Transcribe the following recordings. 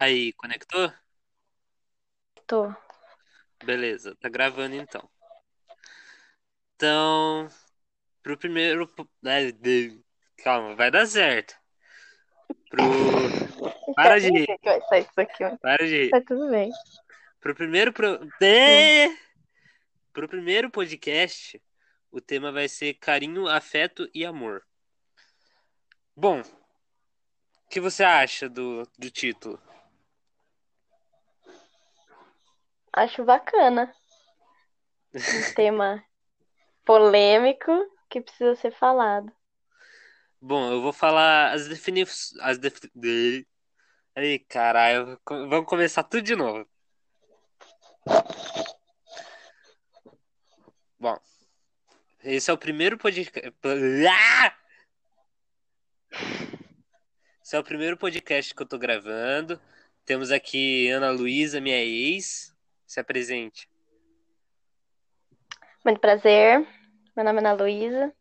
Aí, conectou? Tô. Beleza, tá gravando então. Então, pro primeiro. Calma, vai dar certo. Pro. Para de rir, que vai sair isso aqui, para de rir. tá tudo bem. Pro primeiro. Pro... De... Pro primeiro podcast, o tema vai ser carinho, afeto e amor. Bom, o que você acha do, do título? Acho bacana. Um tema polêmico que precisa ser falado. Bom, eu vou falar as definições. As defi... de- Aí, caralho, vamos começar tudo de novo. Bom, esse é o primeiro podcast. Ah! Esse é o primeiro podcast que eu tô gravando. Temos aqui Ana Luísa, minha ex. Se apresente. Muito prazer. Meu nome é Ana Luísa.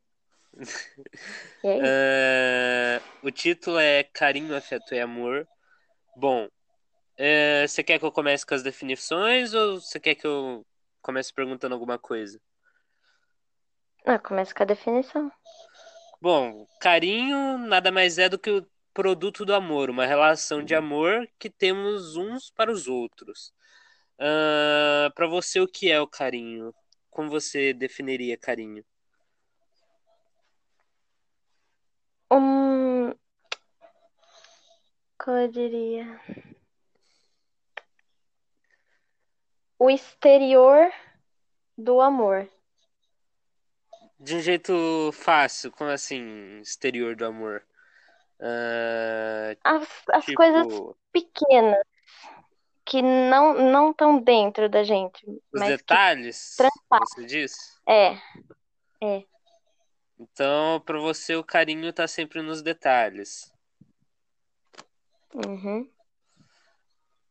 Ah, o título é Carinho, Afeto e Amor. Bom, eh, você quer que eu comece com as definições ou você quer que eu comece perguntando alguma coisa? Ah, começa com a definição. Bom, carinho nada mais é do que o produto do amor, uma relação de amor que temos uns para os outros. Ah, para você, o que é o carinho? Como você definiria carinho? Um. Como eu diria? O exterior do amor. De um jeito fácil, como assim, exterior do amor? Ah, As, as tipo, coisas pequenas que não não estão dentro da gente, os detalhes, você diz? É, é. Então, para você, o carinho tá sempre nos detalhes. Uhum.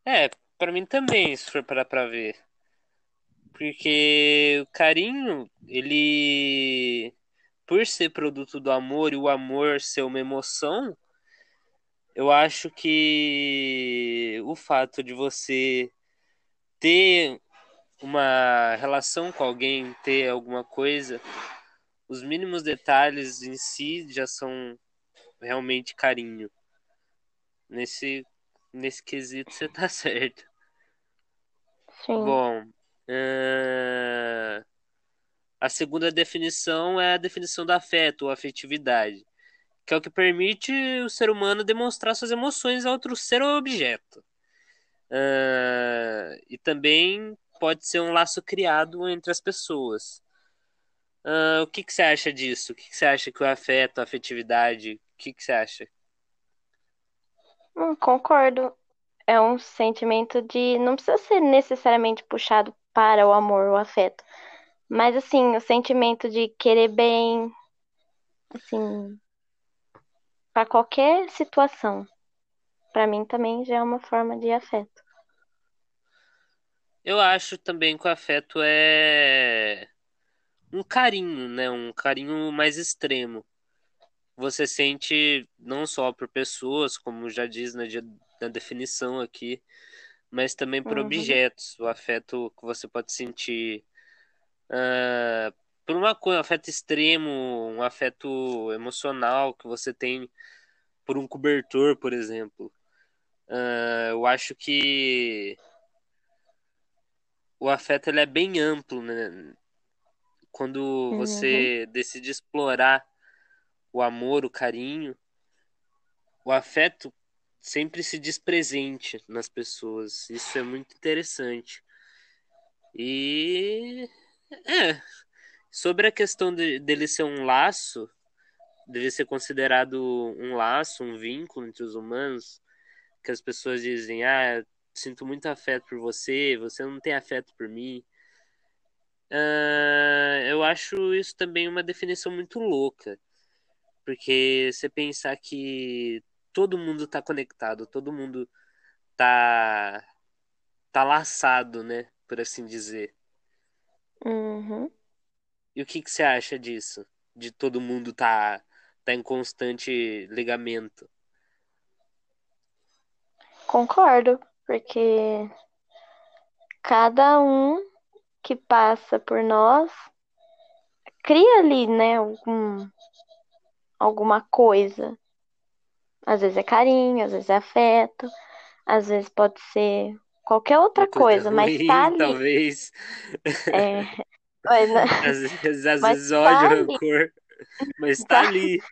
É, para mim também, se for parar pra ver. Porque o carinho, ele, por ser produto do amor e o amor ser uma emoção, eu acho que o fato de você ter uma relação com alguém, ter alguma coisa, os mínimos detalhes em si já são realmente carinho. Nesse, nesse quesito você tá certo. Sim. Bom, ahn, a segunda definição é a definição do afeto ou afetividade, que é o que permite o ser humano demonstrar suas emoções a outro ser ou objeto. Ahn, e também pode ser um laço criado entre as pessoas. Ahn, o que que você acha disso? O que que você acha que o afeto, a afetividade, o que que você acha? Hum, concordo. É um sentimento de. Não precisa ser necessariamente puxado para o amor, o afeto. Mas, assim, o sentimento de querer bem, assim, para qualquer situação. Para mim também já é uma forma de afeto. Eu acho também que o afeto é um carinho, né? Um carinho mais extremo. Você sente não só por pessoas, como já diz na, de- na definição aqui, mas também por Uhum. objetos. O afeto que você pode sentir ah, por uma coisa, um afeto extremo, um afeto emocional que você tem por um cobertor, por exemplo. Ah, eu acho que o afeto ele é bem amplo, né? Quando Uhum. você decide explorar o amor, o carinho, o afeto sempre se diz presente nas pessoas. Isso é muito interessante. E é, sobre a questão de, dele ser um laço, deve ser considerado um laço, um vínculo entre os humanos, que as pessoas dizem, ah, sinto muito afeto por você, você não tem afeto por mim. Ah, eu acho isso também uma definição muito louca, porque você pensar que todo mundo tá conectado, todo mundo tá tá laçado, né, por assim dizer. Uhum. E o que que você acha disso? De todo mundo tá tá em constante ligamento? Concordo, porque cada um que passa por nós cria ali, né, algum, alguma coisa. Às vezes é carinho, às vezes é afeto, às vezes pode ser qualquer outra coisa coisa, mas ruim, tá ali. talvez. É, mas, Às vezes, às mas vezes tá ódio, ali, rancor, mas tá tá, ali.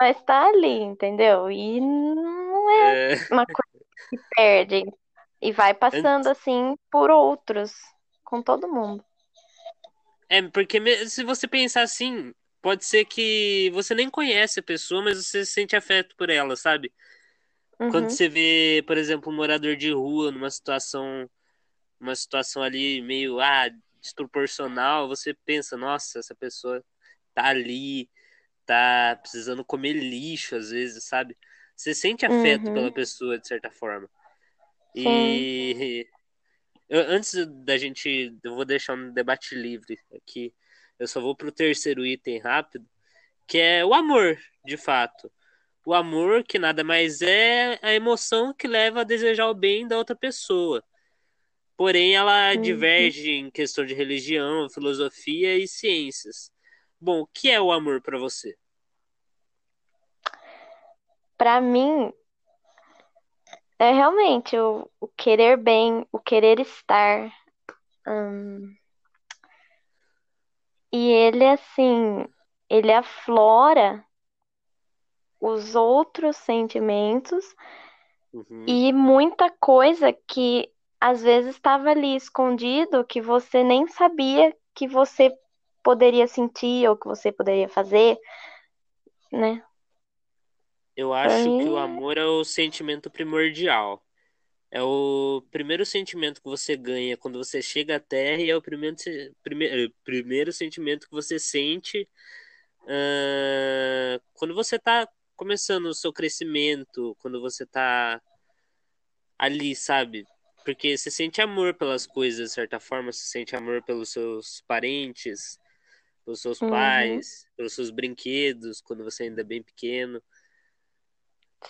mas tá ali, entendeu? E não é É, uma coisa que perde. E vai passando antes- assim por outros, com todo mundo. é, porque se você pensar assim, pode ser que você nem conhece a pessoa, mas você sente afeto por ela, sabe? Quando Uhum, você vê, por exemplo, um morador de rua numa situação, uma situação ali meio, ah, desproporcional, você pensa, nossa, essa pessoa tá ali, tá precisando comer lixo às vezes, sabe? Você sente afeto pela uhum, pessoa de certa forma. E eu- antes da gente, eu vou deixar um debate livre aqui. Eu só vou pro terceiro item rápido, que é o amor, de fato. O amor, que nada mais é a emoção que leva a desejar o bem da outra pessoa. Porém, ela Uhum. diverge em questão de religião, filosofia e ciências. Bom, o que é o amor para você? Pra mim, é realmente o, o querer bem, o querer estar. hum, e ele, assim, ele aflora os outros sentimentos Uhum. e muita coisa que às vezes estava ali escondido que você nem sabia que você poderia sentir ou que você poderia fazer, né? Eu acho que mim, o amor é o sentimento primordial. É o primeiro sentimento que você ganha quando você chega à Terra e é o primeiro, se- prime- eh, primeiro sentimento que você sente ah, quando você está começando o seu crescimento, quando você está ali, sabe? Porque você sente amor pelas coisas, de certa forma, você sente amor pelos seus parentes, pelos seus uhum, pais, pelos seus brinquedos, quando você ainda é bem pequeno.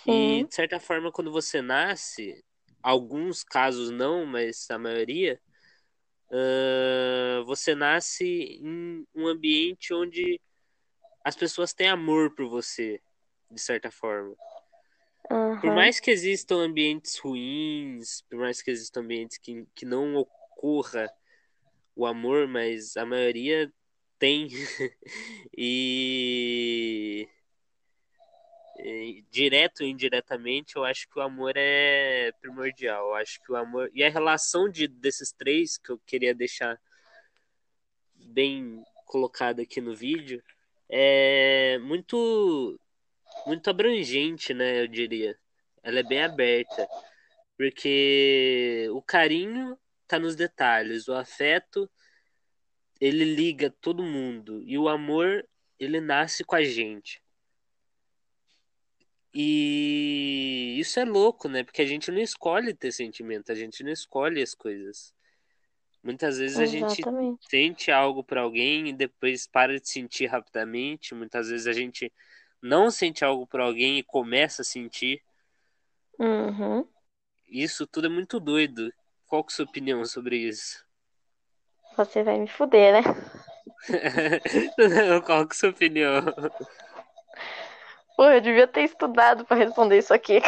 E, sim, de certa forma, quando você nasce, alguns casos não, mas a maioria, ah, você nasce em um ambiente onde as pessoas têm amor por você, de certa forma. Por aham, mais que existam ambientes ruins, por mais que existam ambientes que, que não ocorra o amor, mas a maioria tem. E, e direto ou indiretamente, eu acho que o amor é primordial. Eu acho que o amor. E a relação de, desses três, que eu queria deixar bem colocado aqui no vídeo, é muito, muito abrangente, né? Eu diria. Ela é bem aberta. Porque o carinho tá nos detalhes, o afeto ele liga todo mundo e o amor ele nasce com a gente. E isso é louco, né? Porque a gente não escolhe ter sentimento, a gente não escolhe as coisas. Muitas vezes a gente exatamente. sente algo por alguém e depois para de sentir rapidamente. Muitas vezes a gente não sente algo por alguém e começa a sentir. Uhum. Isso tudo é muito doido. Qual que é a sua opinião sobre isso? Você vai me fuder, né? Qual que é a sua opinião? Pô, eu devia ter estudado pra responder isso aqui.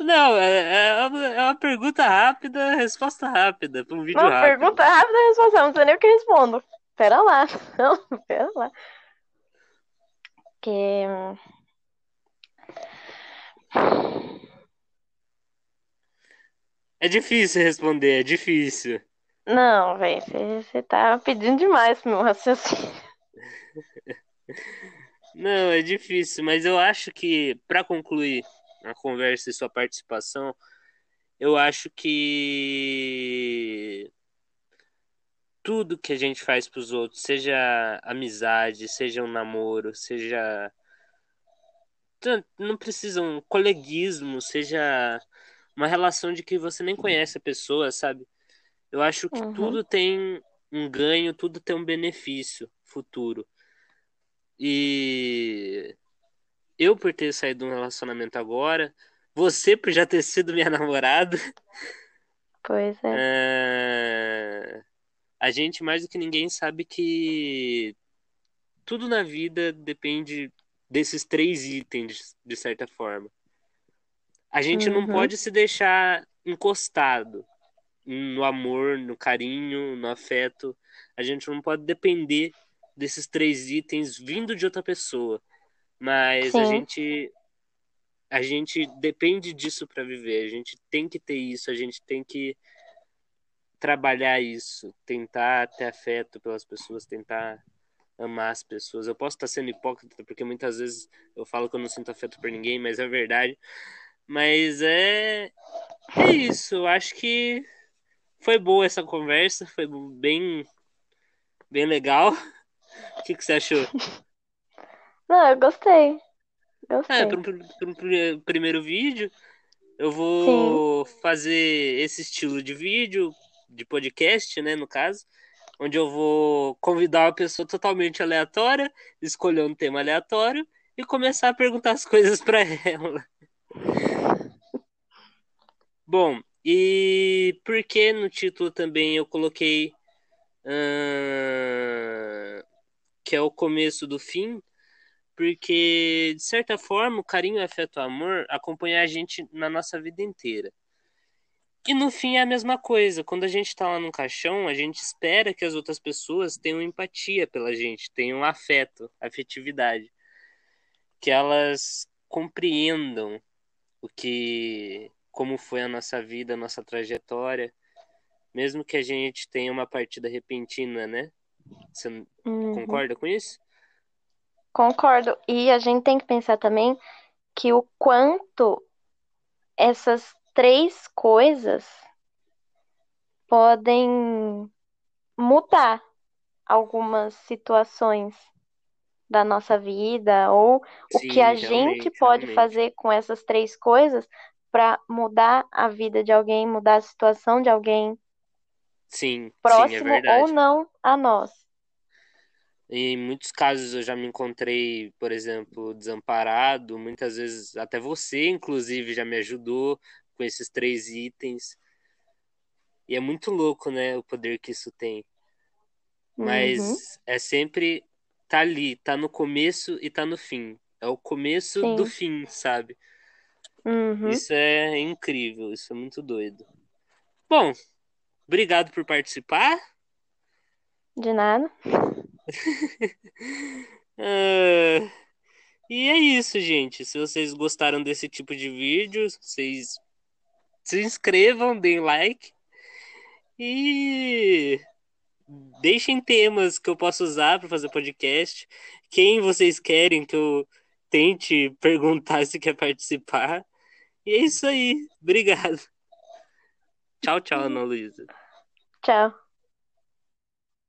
Não, é, é uma, é uma pergunta rápida, resposta rápida, para um vídeo Não, rápido. pergunta rápida e resposta, não sei nem o que respondo. Pera lá. Não, pera lá. Que... É difícil responder, é difícil. Não, velho, você tá pedindo demais pro meu raciocínio. Não, é difícil, mas eu acho que, para concluir a conversa e sua participação, eu acho que tudo que a gente faz para os outros, seja amizade, seja um namoro, seja. Não precisa um coleguismo, seja uma relação de que você nem conhece a pessoa, sabe? Eu acho que Uhum. tudo tem um ganho, tudo tem um benefício futuro. E eu, por ter saído de um relacionamento agora, você por já ter sido minha namorada. Pois é. é... A gente, mais do que ninguém, sabe que tudo na vida depende desses três itens, de certa forma. A gente uhum. não pode se deixar encostado no amor, no carinho, no afeto. A gente não pode depender desses três itens vindo de outra pessoa. Mas Sim. a gente a gente depende disso para viver. A gente tem que ter isso, a gente tem que trabalhar isso, tentar ter afeto pelas pessoas, tentar amar as pessoas. Eu posso estar sendo hipócrita porque muitas vezes eu falo que eu não sinto afeto por ninguém, mas é verdade. Mas é é isso. Eu acho que foi boa essa conversa, foi bem bem legal. O que, que você achou? Não, eu gostei. Gostei. É, para um primeiro vídeo, eu vou Sim. fazer esse estilo de vídeo, de podcast, né, no caso, onde eu vou convidar uma pessoa totalmente aleatória, escolher um tema aleatório e começar a perguntar as coisas para ela. Bom, e por que no título também eu coloquei uh, que é o começo do fim? Porque, de certa forma, o carinho, o afeto, o amor acompanha a gente na nossa vida inteira. E no fim é a mesma coisa. Quando a gente está lá no caixão, a gente espera que as outras pessoas tenham empatia pela gente, tenham afeto, afetividade. Que elas compreendam o que como foi a nossa vida, a nossa trajetória, mesmo que a gente tenha uma partida repentina, né? Você uhum. concorda com isso? Concordo. E a gente tem que pensar também que o quanto essas três coisas podem mudar algumas situações da nossa vida ou Sim, o que a gente pode realmente. fazer com essas três coisas para mudar a vida de alguém, mudar a situação de alguém. Sim, próximo sim, é ou não a nós. Em muitos casos eu já me encontrei, por exemplo, desamparado. Muitas vezes, até você, inclusive, já me ajudou com esses três itens. E é muito louco, né, o poder que isso tem. Mas uhum. é sempre tá ali, tá no começo e tá no fim. É o começo Sim. do fim, sabe? Uhum. Isso é incrível, isso é muito doido. Bom, obrigado por participar. De nada. uh, e é isso, gente. Se vocês gostaram desse tipo de vídeo, vocês se inscrevam, deem like e deixem temas que eu possa usar para fazer podcast. Quem vocês querem que eu tente perguntar se quer participar. E é isso aí. Obrigado. Tchau, tchau, Ana Luísa. Tchau.